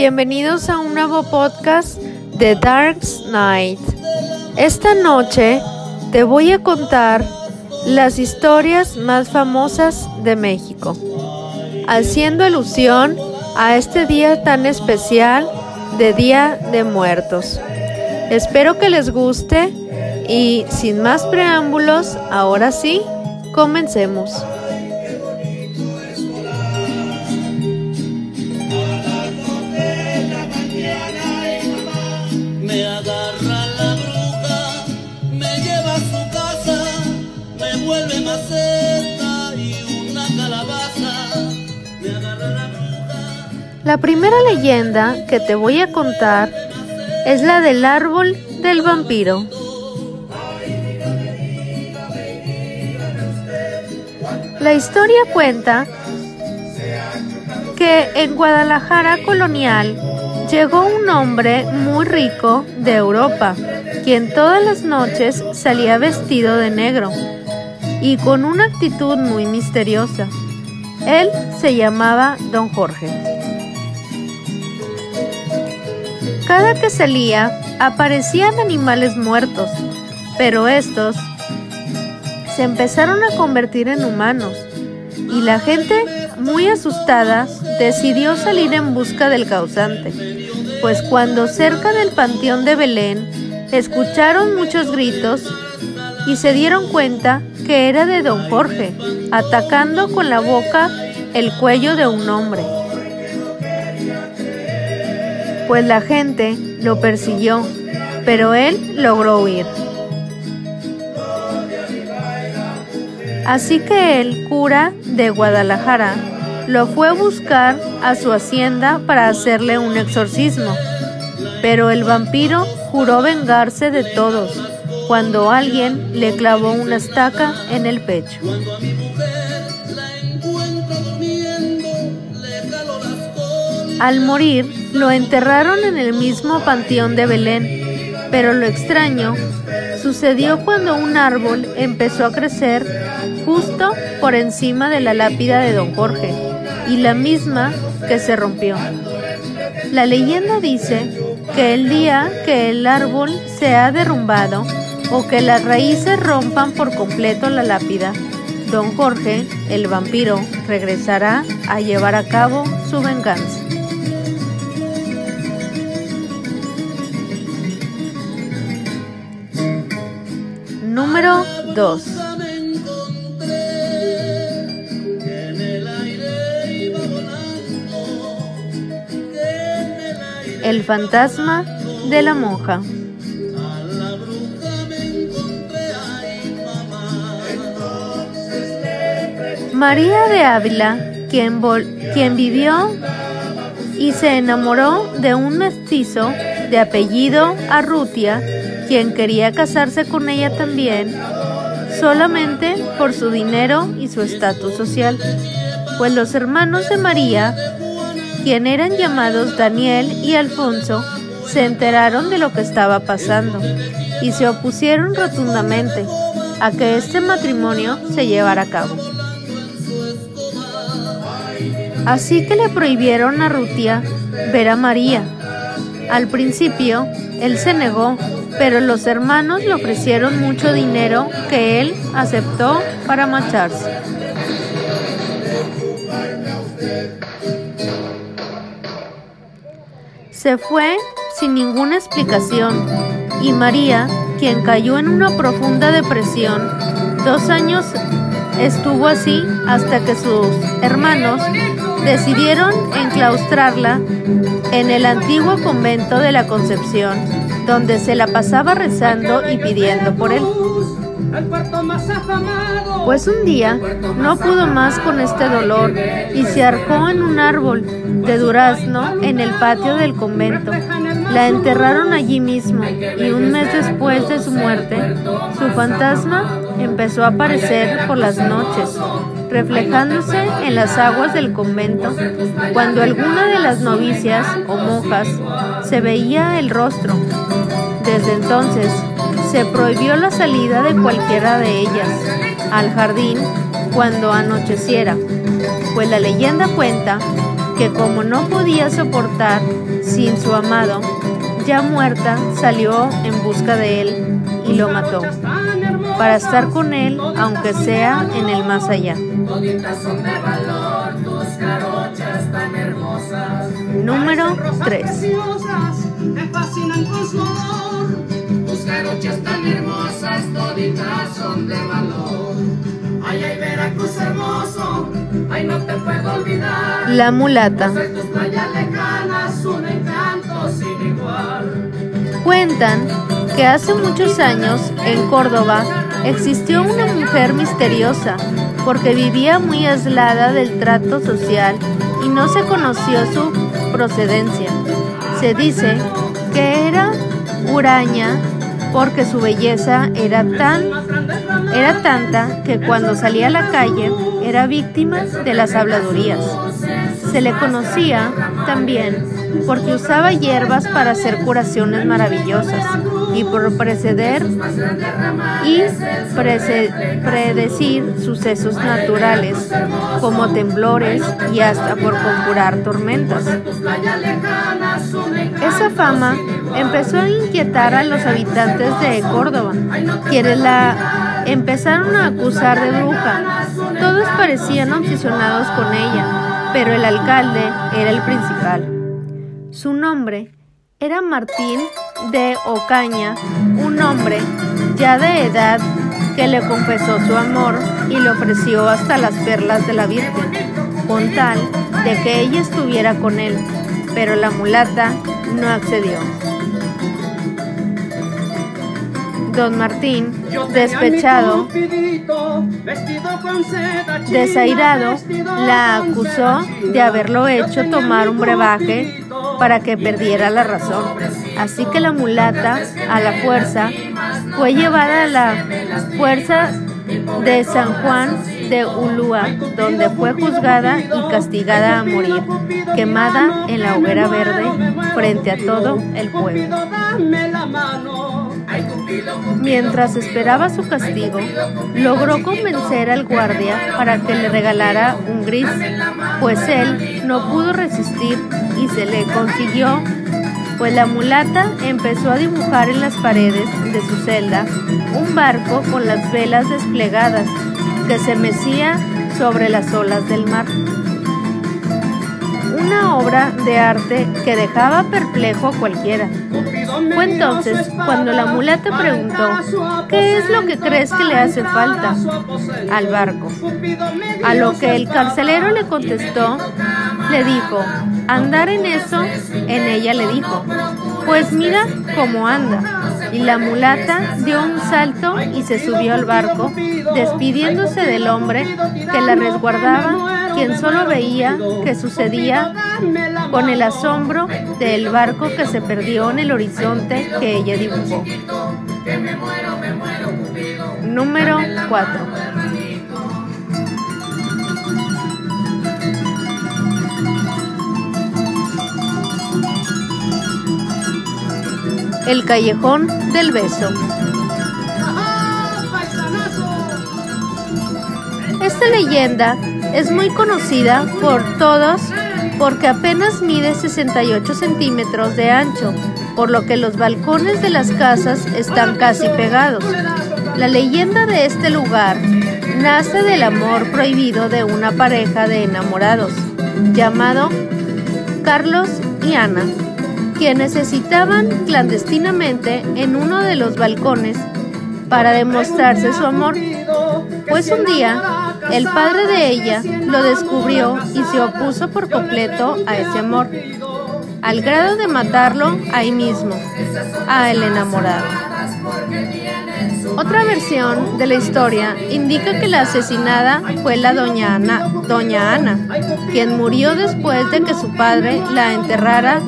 Bienvenidos a un nuevo podcast de Dark Night. Esta noche te voy a contar las historias más famosas de México, haciendo alusión a este día tan especial de Día de Muertos. Espero que les guste y sin más preámbulos, ahora sí, comencemos. La primera leyenda que te voy a contar es la del árbol del vampiro. La historia cuenta que en Guadalajara colonial llegó un hombre muy rico de Europa, quien todas las noches salía vestido de negro y con una actitud muy misteriosa. Él se llamaba Don Jorge. Cada que salía aparecían animales muertos, pero estos se empezaron a convertir en humanos y la gente, muy asustada, decidió salir en busca del causante, pues cuando cerca del panteón de Belén escucharon muchos gritos y se dieron cuenta que era de don Jorge, atacando con la boca el cuello de un hombre. Pues la gente lo persiguió, pero él logró huir. Así que el cura de Guadalajara lo fue a buscar a su hacienda para hacerle un exorcismo. Pero el vampiro juró vengarse de todos cuando alguien le clavó una estaca en el pecho. Al morir, lo enterraron en el mismo panteón de Belén, pero lo extraño sucedió cuando un árbol empezó a crecer justo por encima de la lápida de don Jorge y la misma que se rompió. La leyenda dice que el día que el árbol se ha derrumbado o que las raíces rompan por completo la lápida, don Jorge, el vampiro, regresará a llevar a cabo su venganza. Número 2 El fantasma de la monja. María de Ávila, quien, quien vivió y se enamoró de un mestizo de apellido Arrutia, quien quería casarse con ella también, solamente por su dinero y su estatus social, pues los hermanos de María, quien eran llamados Daniel y Alfonso, se enteraron de lo que estaba pasando y se opusieron rotundamente a que este matrimonio se llevara a cabo. Así que le prohibieron a Rutia ver a María. Al principio, él se negó pero los hermanos le ofrecieron mucho dinero que él aceptó para marcharse. Se fue sin ninguna explicación y María, quien cayó en una profunda depresión, dos años estuvo así hasta que sus hermanos decidieron enclaustrarla en el antiguo convento de la Concepción donde se la pasaba rezando y pidiendo por él. Pues un día no pudo más con este dolor y se arcó en un árbol de durazno en el patio del convento. La enterraron allí mismo y un mes después de su muerte, su fantasma empezó a aparecer por las noches, reflejándose en las aguas del convento. Cuando alguna de las novicias o monjas se veía el rostro, desde entonces se prohibió la salida de cualquiera de ellas al jardín cuando anocheciera, pues la leyenda cuenta que como no podía soportar sin su amado, ya muerta, salió en busca de él y lo mató, para estar con él, aunque sea en el más allá. Número 3. La mulata. Cuentan que hace muchos años en Córdoba existió una mujer misteriosa porque vivía muy aislada del trato social y no se conoció su procedencia. Se dice que era huraña porque su belleza era tan era tanta que cuando salía a la calle era víctima de las habladurías. Se le conocía también porque usaba hierbas para hacer curaciones maravillosas y por preceder y predecir sucesos naturales como temblores y hasta por conjurar tormentas. Esa fama empezó a inquietar a los habitantes de Córdoba, quienes la empezaron a acusar de bruja. Todos parecían obsesionados con ella, pero el alcalde era el principal. Su nombre era Martín de Ocaña, un hombre ya de edad que le confesó su amor y le ofreció hasta las perlas de la Virgen, con tal de que ella estuviera con él, pero la mulata no accedió. Don Martín, despechado, desairado, la acusó de haberlo hecho tomar un brebaje para que perdiera la razón. Así que la mulata, a la fuerza, fue llevada a la fuerza de San Juan de Ulúa, donde fue juzgada y castigada a morir, quemada en la hoguera verde frente a todo el pueblo. Mientras esperaba su castigo, logró convencer al guardia para que le regalara un gris, pues él no pudo resistir y se le consiguió, pues la mulata empezó a dibujar en las paredes de su celda un barco con las velas desplegadas que se mecía sobre las olas del mar. Una obra de arte que dejaba perplejo a cualquiera. Fue entonces cuando la mulata preguntó, ¿qué es lo que crees que le hace falta al barco? A lo que el carcelero le contestó, le dijo, andar en eso, en ella le dijo, pues mira cómo anda. Y la mulata dio un salto y se subió al barco, despidiéndose del hombre que la resguardaba, quien solo veía que sucedía con el asombro del barco que se perdió en el horizonte que ella dibujó. Número 4. El callejón del beso. Esta leyenda es muy conocida por todos porque apenas mide 68 centímetros de ancho, por lo que los balcones de las casas están casi pegados. La leyenda de este lugar nace del amor prohibido de una pareja de enamorados, llamado Carlos y Ana, que necesitaban clandestinamente en uno de los balcones para demostrarse su amor, pues un día el padre de ella lo descubrió y se opuso por completo a ese amor, al grado de matarlo ahí mismo, a el enamorado. Otra versión de la historia indica que la asesinada fue la doña Ana, doña Ana, quien murió después de que su padre la enterrara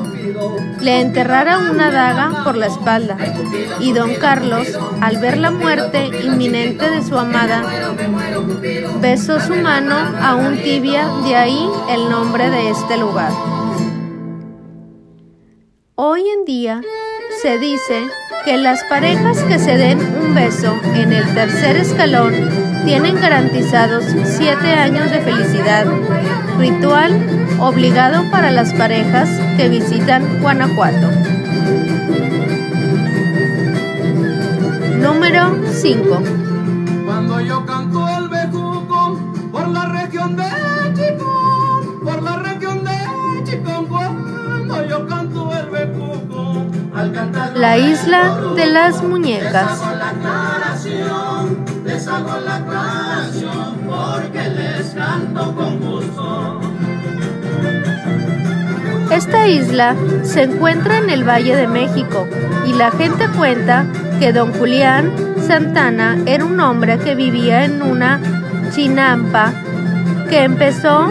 le enterrara una daga por la espalda y don Carlos, al ver la muerte inminente de su amada, besó su mano aún tibia, de ahí el nombre de este lugar. Hoy en día se dice que las parejas que se den un beso en el tercer escalón tienen garantizados siete años de felicidad, ritual obligado para las parejas que visitan Guanajuato. Número 5. Cuando yo canto el bejuco por la región de Chicón, por la región de Chicón, cuando yo canto el bejuco, al cantar La isla de las muñecas. les la porque les canto con gusto. Esta isla se encuentra en el Valle de México y la gente cuenta que don Julián Santana era un hombre que vivía en una chinampa que empezó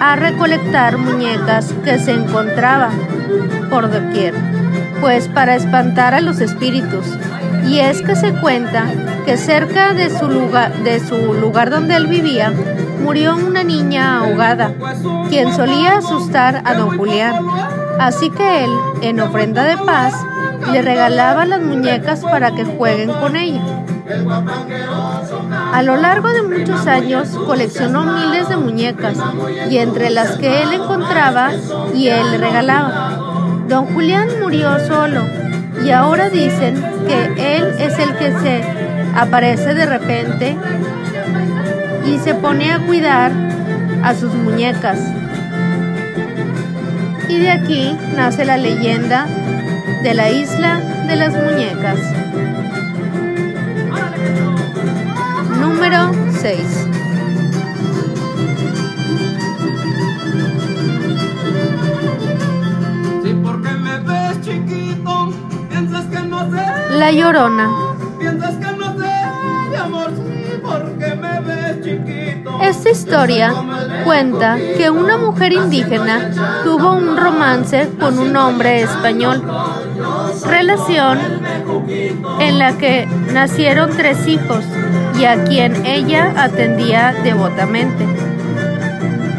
a recolectar muñecas que se encontraban por doquier, pues para espantar a los espíritus. Y es que se cuenta que cerca de su lugar, de su lugar donde él vivía murió una niña ahogada, quien solía asustar a don Julián. Así que él, en ofrenda de paz, le regalaba las muñecas para que jueguen con ella. A lo largo de muchos años coleccionó miles de muñecas y entre las que él encontraba y él le regalaba. Don Julián murió solo y ahora dicen que él es el que se aparece de repente y se pone a cuidar a sus muñecas. Y de aquí nace la leyenda de la isla de las muñecas. Número 6. Si porque Esta historia cuenta que una mujer indígena tuvo un romance con un hombre español, relación en la que nacieron tres hijos y a quien ella atendía devotamente.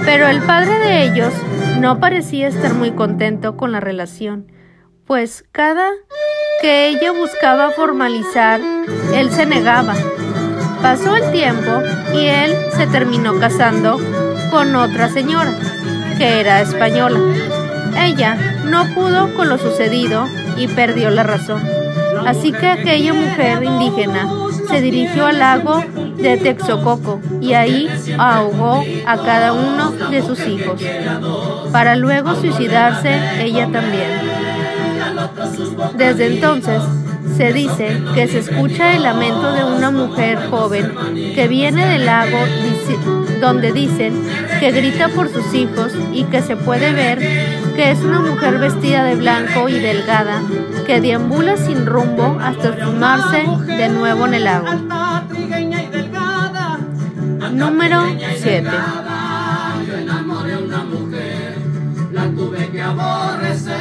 Pero el padre de ellos no parecía estar muy contento con la relación, pues cada que ella buscaba formalizar, él se negaba. Pasó el tiempo y él se terminó casando con otra señora, que era española. Ella no pudo con lo sucedido y perdió la razón. Así que aquella mujer indígena se dirigió al lago de Texococo y ahí ahogó a cada uno de sus hijos, para luego suicidarse ella también. Desde entonces, se dice que se escucha el lamento de una mujer joven que viene del lago donde dicen que grita por sus hijos y que se puede ver que es una mujer vestida de blanco y delgada que deambula sin rumbo hasta fumarse de nuevo en el lago. Número 7. Yo enamoré a una mujer, la tuve que aborrecer.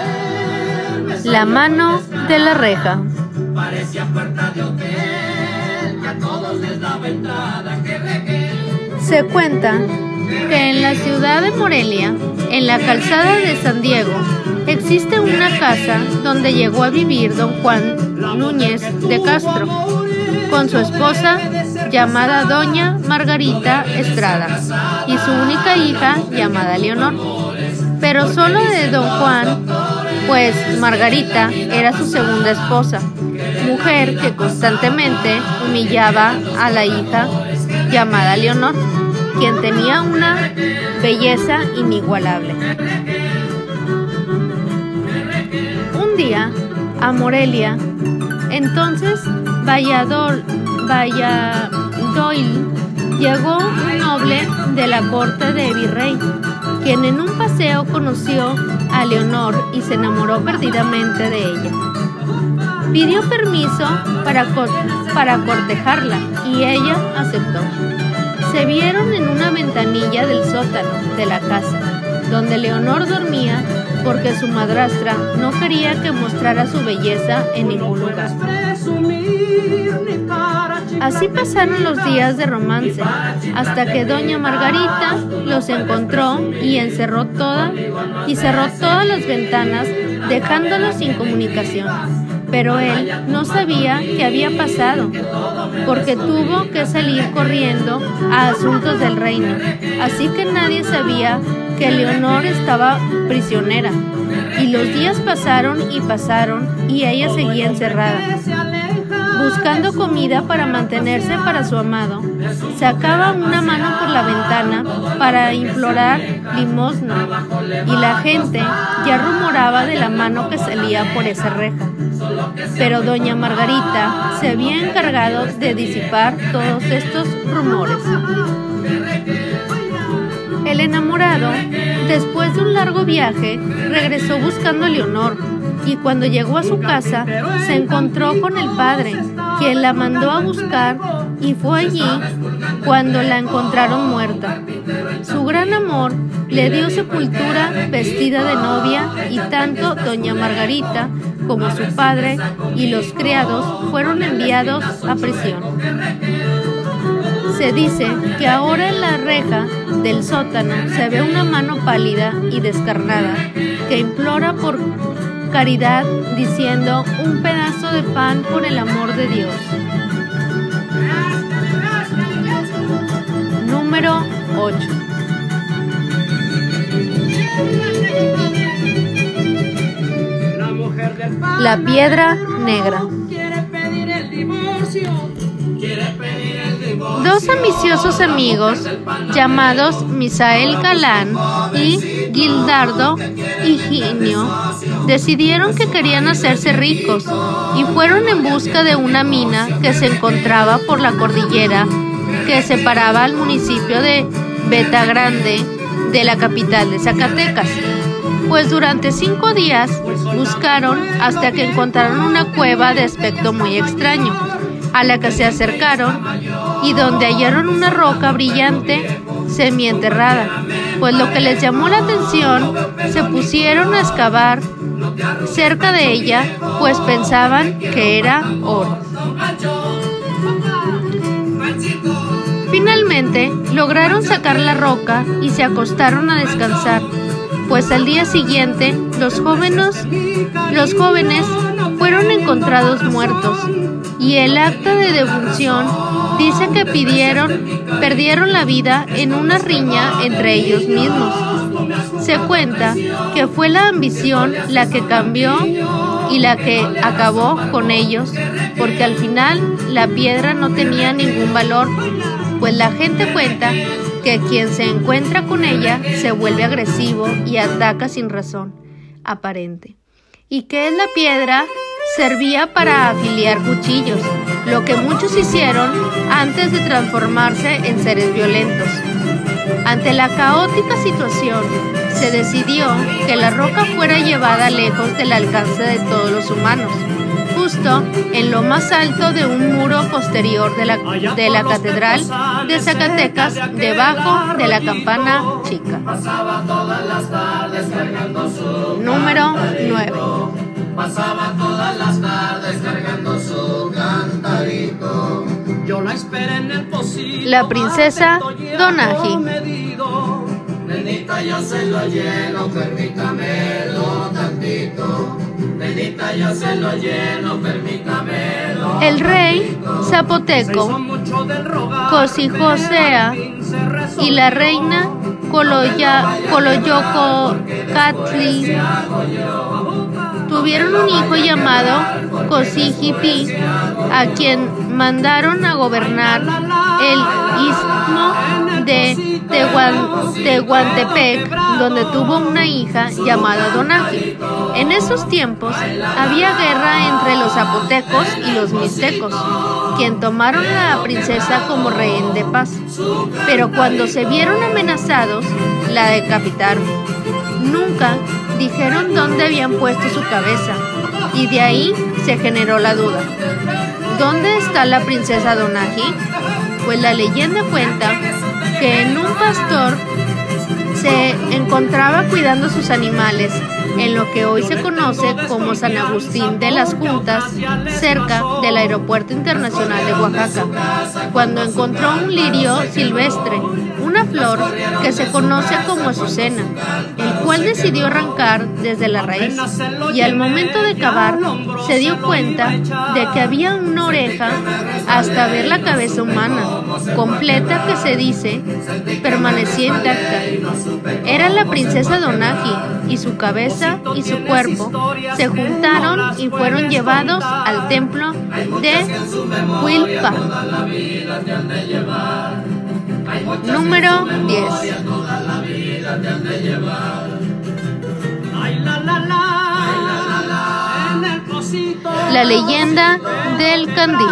Me La mano de la reja. Parecía puerta de hotel, que a todos les daba entrada, que. Se cuenta que en la ciudad de Morelia, en la calzada de San Diego, existe una casa donde llegó a vivir don Juan Núñez de Castro con su esposa llamada doña Margarita Estrada y su única hija llamada Leonor. Pero solo de don Juan, pues Margarita era su segunda esposa, mujer que constantemente humillaba a la hija llamada Leonor, quien tenía una belleza inigualable. Un día, a Morelia, entonces Valladol, Valladolid, llegó un noble de la corte de Virrey, quien en un paseo conoció a Leonor y se enamoró perdidamente de ella. Pidió permiso para, para cortejarla y ella aceptó. Se vieron en una ventanilla del sótano de la casa, donde Leonor dormía porque su madrastra no quería que mostrara su belleza en ningún lugar. Así pasaron los días de romance, hasta que doña Margarita los encontró y encerró toda y cerró todas las ventanas, dejándolos sin comunicación. pero él no sabía qué había pasado, porque tuvo que salir corriendo a asuntos del reino. Así que nadie sabía que Leonor estaba prisionera. Y los días pasaron y pasaron y ella seguía encerrada buscando comida para mantenerse para su amado. Sacaba una mano por la ventana para implorar limosna y la gente ya rumoraba de la mano que salía por esa reja. Pero doña Margarita se había encargado de disipar todos estos rumores. El enamorado, después de un largo viaje, regresó buscando a Leonor y cuando llegó a su casa se encontró con el padre, quien la mandó a buscar y fue allí cuando la encontraron muerta. Su gran amor le dio sepultura vestida de novia y tanto doña Margarita como su padre y los criados fueron enviados a prisión. Se dice que ahora en la reja del sótano se ve una mano pálida y descarnada que implora por caridad diciendo un pedazo de pan por el amor de Dios. Número 8. La piedra negra. Dos ambiciosos amigos llamados Misael Galán y Gildardo Higinio decidieron que querían hacerse ricos y fueron en busca de una mina que se encontraba por la cordillera que separaba al municipio de Beta Grande de la capital de Zacatecas. Pues durante cinco días buscaron hasta que encontraron una cueva de aspecto muy extraño, a la que se acercaron y donde hallaron una roca brillante semienterrada. Pues lo que les llamó la atención, se pusieron a excavar cerca de ella, pues pensaban que era oro. Finalmente lograron sacar la roca y se acostaron a descansar, pues al día siguiente los jóvenes, los jóvenes fueron encontrados muertos y el acta de defunción dice que pidieron, perdieron la vida en una riña entre ellos mismos. Se cuenta que fue la ambición la que cambió y la que acabó con ellos, porque al final la piedra no tenía ningún valor, pues la gente cuenta que quien se encuentra con ella se vuelve agresivo y ataca sin razón aparente. ¿Y qué es la piedra? Servía para afiliar cuchillos, lo que muchos hicieron antes de transformarse en seres violentos. Ante la caótica situación, se decidió que la roca fuera llevada lejos del alcance de todos los humanos, justo en lo más alto de un muro posterior de la, de la catedral de Zacatecas, debajo de la campana chica. Número 9. Pasaba todas las tardes cargando su cantarito. Yo la esperé en el. La princesa Donagi. Nenita, yo se lo lleno, permítamelo tantito. Nenita, yo se lo lleno, permítamelo. El rey zapoteco Cosijosea y la reina Coloya, Coloyoco Catli tuvieron un hijo llamado Cosijipi, a quien mandaron a gobernar el istmo de Tehuantepec, donde tuvo una hija llamada Donaji. En esos tiempos había guerra entre los zapotecos y los mixtecos, quien tomaron a la princesa como rehén de paz. Pero cuando se vieron amenazados, la decapitaron. Nunca dijeron dónde habían puesto su cabeza y de ahí se generó la duda. ¿Dónde está la princesa Donaji? Pues la leyenda cuenta que en un pastor se encontraba cuidando sus animales en lo que hoy se conoce como San Agustín de las Juntas, cerca del Aeropuerto Internacional de Oaxaca, cuando encontró un lirio silvestre, flor que se conoce como Azucena, el cual decidió arrancar desde la raíz y al momento de cavar se dio cuenta de que había una oreja hasta ver la cabeza humana, completa que se dice permanecía intacta. Era la princesa Donagi y su cabeza y su cuerpo se juntaron y fueron llevados al templo de Huilpa. Número 10. La leyenda del candil.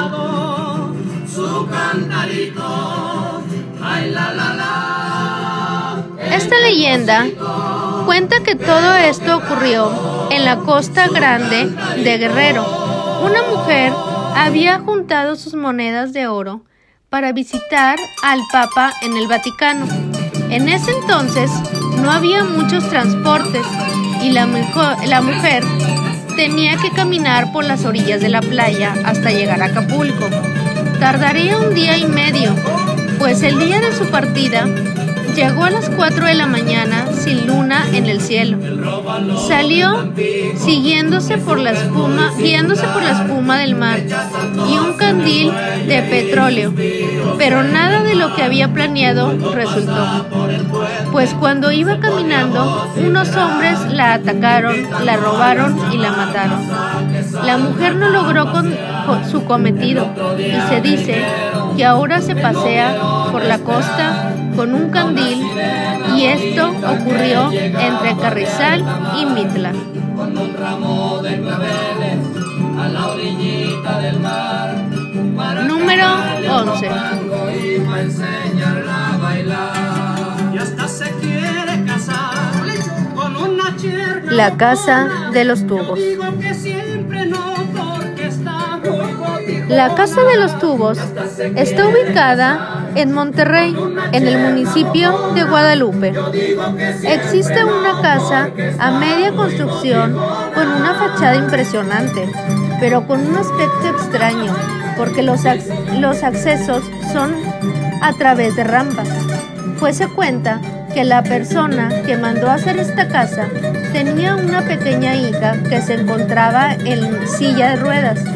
Esta leyenda cuenta que todo esto ocurrió en la costa grande de Guerrero. Una mujer había juntado sus monedas de oro para visitar al Papa en el Vaticano. En ese entonces no había muchos transportes y la, mujer tenía que caminar por las orillas de la playa hasta llegar a Acapulco. Tardaría un día y medio, pues el día de su partida Llegó a las 4 de la mañana sin luna en el cielo. Salió siguiéndose por la espuma, guiándose por la espuma del mar y un candil de petróleo. Pero nada de lo que había planeado resultó. Pues cuando iba caminando, unos hombres la atacaron, la robaron y la mataron. La mujer no logró con, su cometido y se dice que ahora se pasea por la costa con un candil y esto ocurrió entre Carrizal y Mitla. Número 11. La casa de los tubos. La Casa de los Tubos está ubicada en Monterrey, en el municipio de Guadalupe. Existe una casa a media construcción con una fachada impresionante, pero con un aspecto extraño, porque los, los accesos son a través de rampas. Pues se cuenta que la persona que mandó a hacer esta casa tenía una pequeña hija que se encontraba en silla de ruedas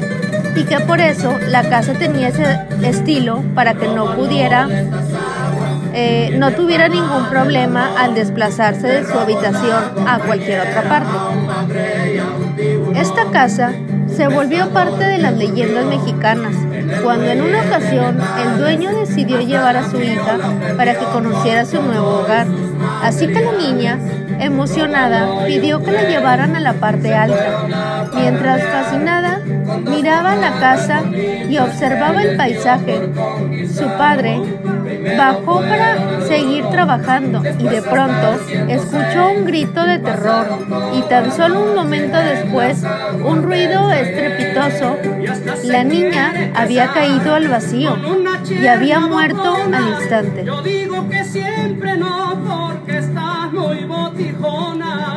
y que por eso la casa tenía ese estilo para que no pudiera, eh, no tuviera ningún problema al desplazarse de su habitación a cualquier otra parte. Esta casa se volvió parte de las leyendas mexicanas cuando en una ocasión el dueño decidió llevar a su hija para que conociera su nuevo hogar. Así que la niña, emocionada, pidió que la llevaran a la parte alta. Mientras fascinada, miraba la casa y observaba el paisaje. Su padre bajó para seguir trabajando y de pronto escuchó un grito de terror y tan solo un momento después un ruido estrepitoso. La niña había caído al vacío y había muerto al instante.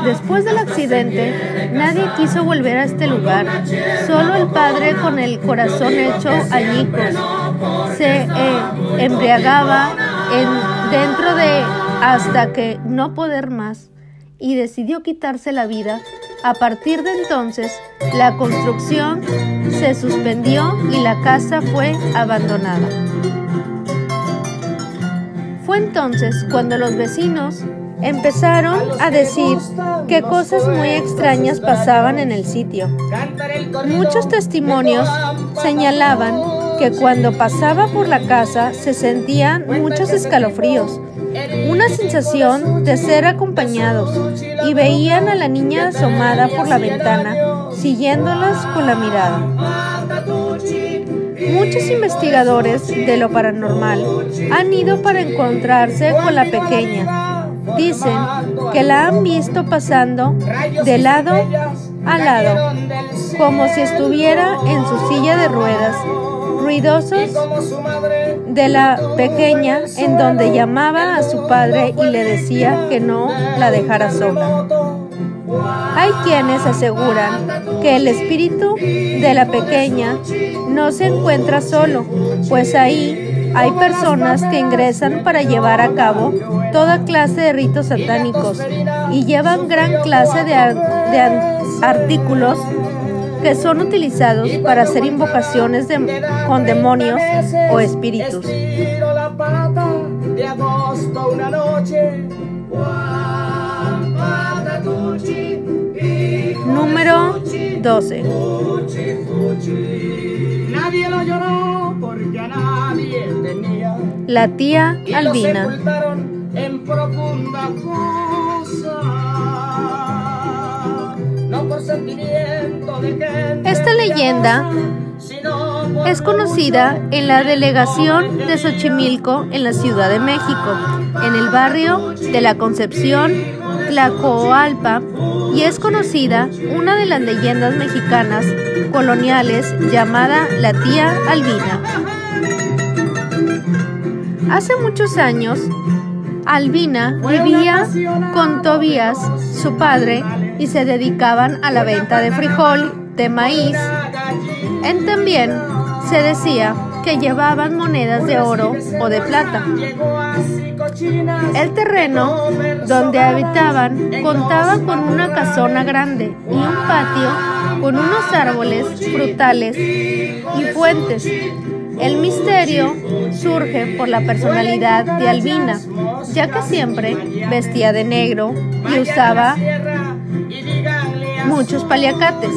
Después del accidente, nadie quiso volver a este lugar. Solo el padre con el corazón hecho añicos se eh, embriagaba en, dentro de hasta que no poder más y decidió quitarse la vida. A partir de entonces, la construcción se suspendió y la casa fue abandonada. Fue entonces cuando los vecinos empezaron a decir que cosas muy extrañas pasaban en el sitio. Muchos testimonios señalaban que cuando pasaba por la casa se sentían muchos escalofríos, una sensación de ser acompañados y veían a la niña asomada por la ventana, siguiéndolas con la mirada. Muchos investigadores de lo paranormal han ido para encontrarse con la pequeña Dicen que la han visto pasando de lado a lado, como si estuviera en su silla de ruedas, ruidosos de la pequeña en donde llamaba a su padre y le decía que no la dejara sola. Hay quienes aseguran que el espíritu de la pequeña no se encuentra solo, pues ahí hay personas que ingresan para llevar a cabo toda clase de ritos satánicos y llevan gran clase de, artículos que son utilizados para hacer invocaciones con demonios o espíritus. Número 12. Nadie lo lloró La tía Albina. En profunda fosa, no por sentimiento de gente Esta leyenda es conocida en la delegación de Xochimilco en la Ciudad de México, en el barrio de la Concepción, Tlacoalpa, y es conocida una de las leyendas mexicanas coloniales llamada la tía Albina. Hace muchos años, Albina vivía con Tobías, su padre, y se dedicaban a la venta de frijol, de maíz. En también se decía que llevaban monedas de oro o de plata. El terreno donde habitaban contaba con una casona grande y un patio con unos árboles frutales y fuentes. El misterio surge por la personalidad de Albina, ya que siempre vestía de negro y usaba muchos paliacates,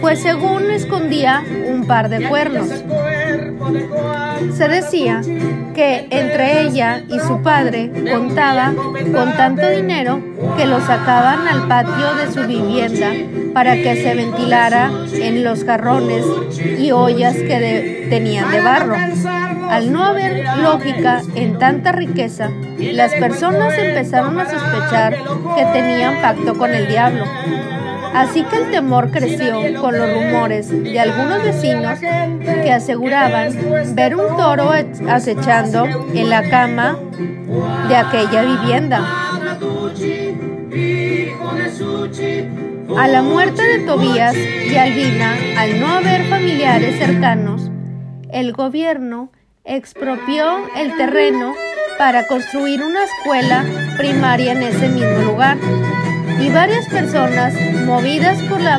pues según escondía un par de cuernos. Se decía que entre ella y su padre contaba con tanto dinero que lo sacaban al patio de su vivienda para que se ventilara en los jarrones y ollas que tenían de barro. Al no haber lógica en tanta riqueza, las personas empezaron a sospechar que tenían pacto con el diablo. Así que el temor creció con los rumores de algunos vecinos que aseguraban ver un toro acechando en la cama de aquella vivienda. A la muerte de Tobías y Albina, al no haber familiares cercanos, el gobierno expropió el terreno para construir una escuela primaria en ese mismo lugar y varias personas, movidas por la,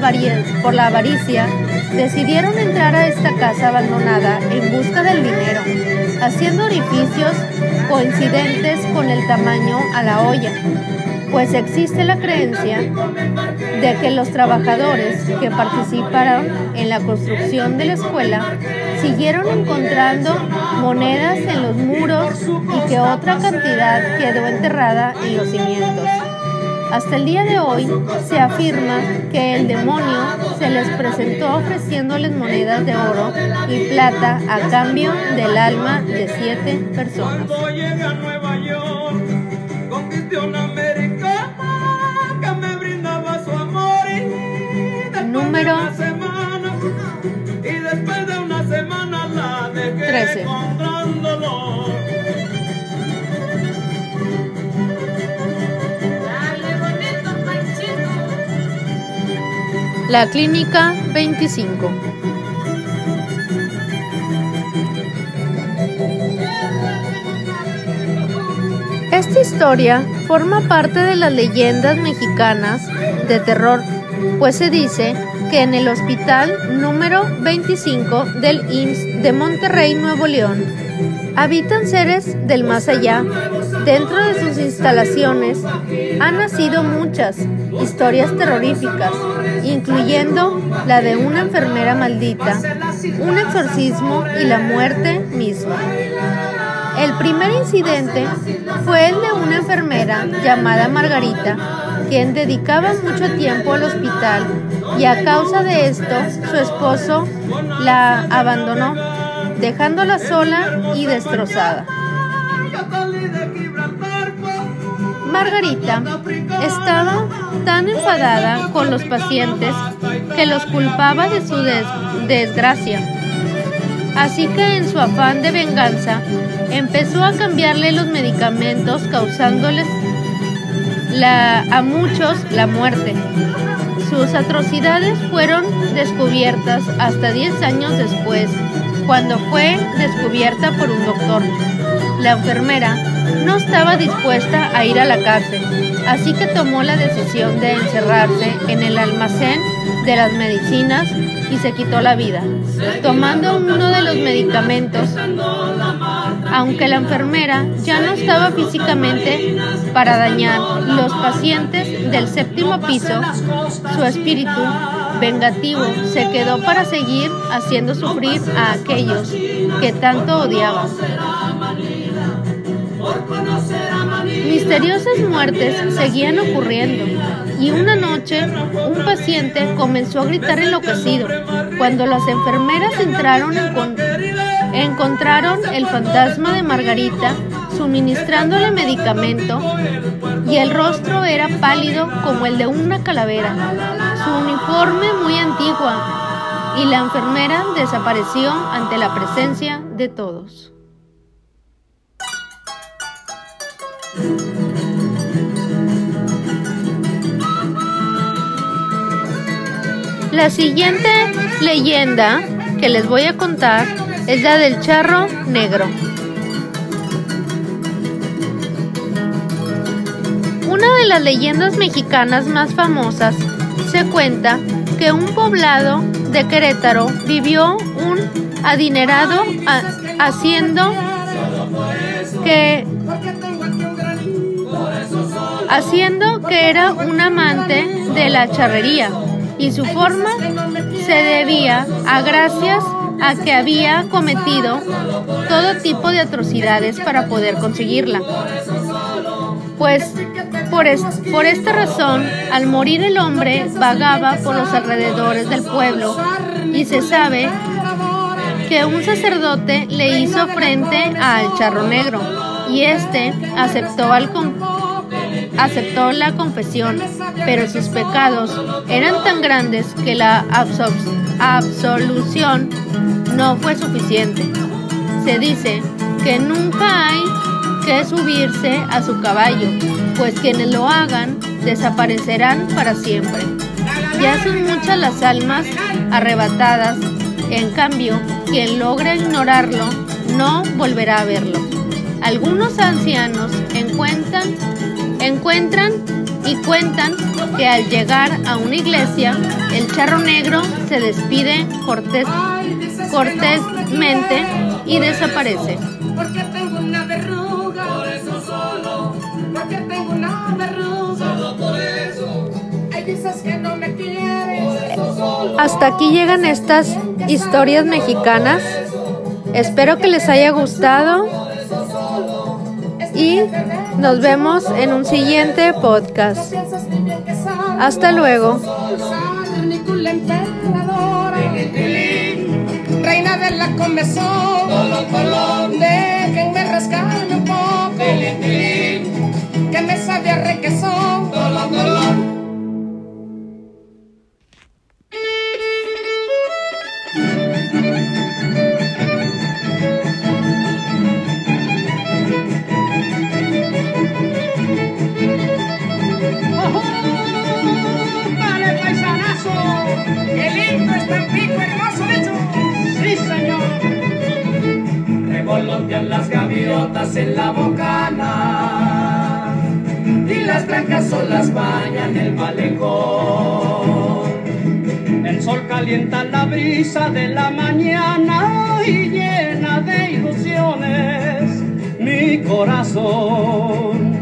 por la avaricia, decidieron entrar a esta casa abandonada en busca del dinero, haciendo orificios coincidentes con el tamaño a la olla, pues existe la creencia de que los trabajadores que participaron en la construcción de la escuela siguieron encontrando monedas en los muros y que otra cantidad quedó enterrada en los cimientos. Hasta el día de hoy se afirma que el demonio se les presentó ofreciéndoles monedas de oro y plata a cambio del alma de siete personas. Número 13. La Clínica 25. Esta historia forma parte de las leyendas mexicanas de terror, pues se dice que en el hospital número 25 del IMSS de Monterrey, Nuevo León, habitan seres del más allá. Dentro de sus instalaciones han nacido muchas historias terroríficas incluyendo la de una enfermera maldita, un exorcismo y la muerte misma. El primer incidente fue el de una enfermera llamada Margarita, quien dedicaba mucho tiempo al hospital y a causa de esto su esposo la abandonó, dejándola sola y destrozada. Margarita estaba tan enfadada con los pacientes que los culpaba de su desgracia. Así que en su afán de venganza empezó a cambiarle los medicamentos causándoles a muchos la muerte. Sus atrocidades fueron descubiertas hasta 10 años después cuando fue descubierta por un doctor. La enfermera no estaba dispuesta a ir a la cárcel, así que tomó la decisión de encerrarse en el almacén de las medicinas y se quitó la vida, tomando uno de los medicamentos. Aunque la enfermera ya no estaba físicamente para dañar los pacientes del séptimo piso, su espíritu vengativo se quedó para seguir haciendo sufrir a aquellos que tanto odiaban. Misteriosas muertes seguían ocurriendo y una noche un paciente comenzó a gritar enloquecido. Cuando las enfermeras entraron encontraron el fantasma de Margarita suministrándole medicamento y el rostro era pálido como el de una calavera, su uniforme muy antigua y la enfermera desapareció ante la presencia de todos. La siguiente leyenda que les voy a contar es la del charro negro. Una de las leyendas mexicanas más famosas se cuenta que un poblado de Querétaro vivió un adinerado haciendo que haciendo que era un amante de la charrería y su forma se debía a gracias a que había cometido todo tipo de atrocidades para poder conseguirla. Pues por, por esta razón, al morir el hombre vagaba por los alrededores del pueblo y se sabe que un sacerdote le hizo frente al charro negro y éste aceptó al, aceptó la confesión, pero sus pecados eran tan grandes que la absolución no fue suficiente. Se dice que nunca hay que subirse a su caballo, pues quienes lo hagan desaparecerán para siempre. Ya son muchas las almas arrebatadas, en cambio, quien logra ignorarlo no volverá a verlo. Algunos ancianos encuentran encuentran y cuentan que al llegar a una iglesia, el charro negro se despide cortés, cortésmente y desaparece. Porque tengo una verruga, por eso solo, porque tengo una verruga, solo por eso. Hay dices que no me quieres, Hasta aquí llegan estas historias mexicanas. Espero que les haya gustado nos vemos en un siguiente podcast. Hasta luego. Reina de la comezón, déjenme rascarme un poco, que me sabe a requesón. Las gaviotas en la bocana y las blancas olas bañan el malecón. El sol calienta la brisa de la mañana y llena de ilusiones mi corazón.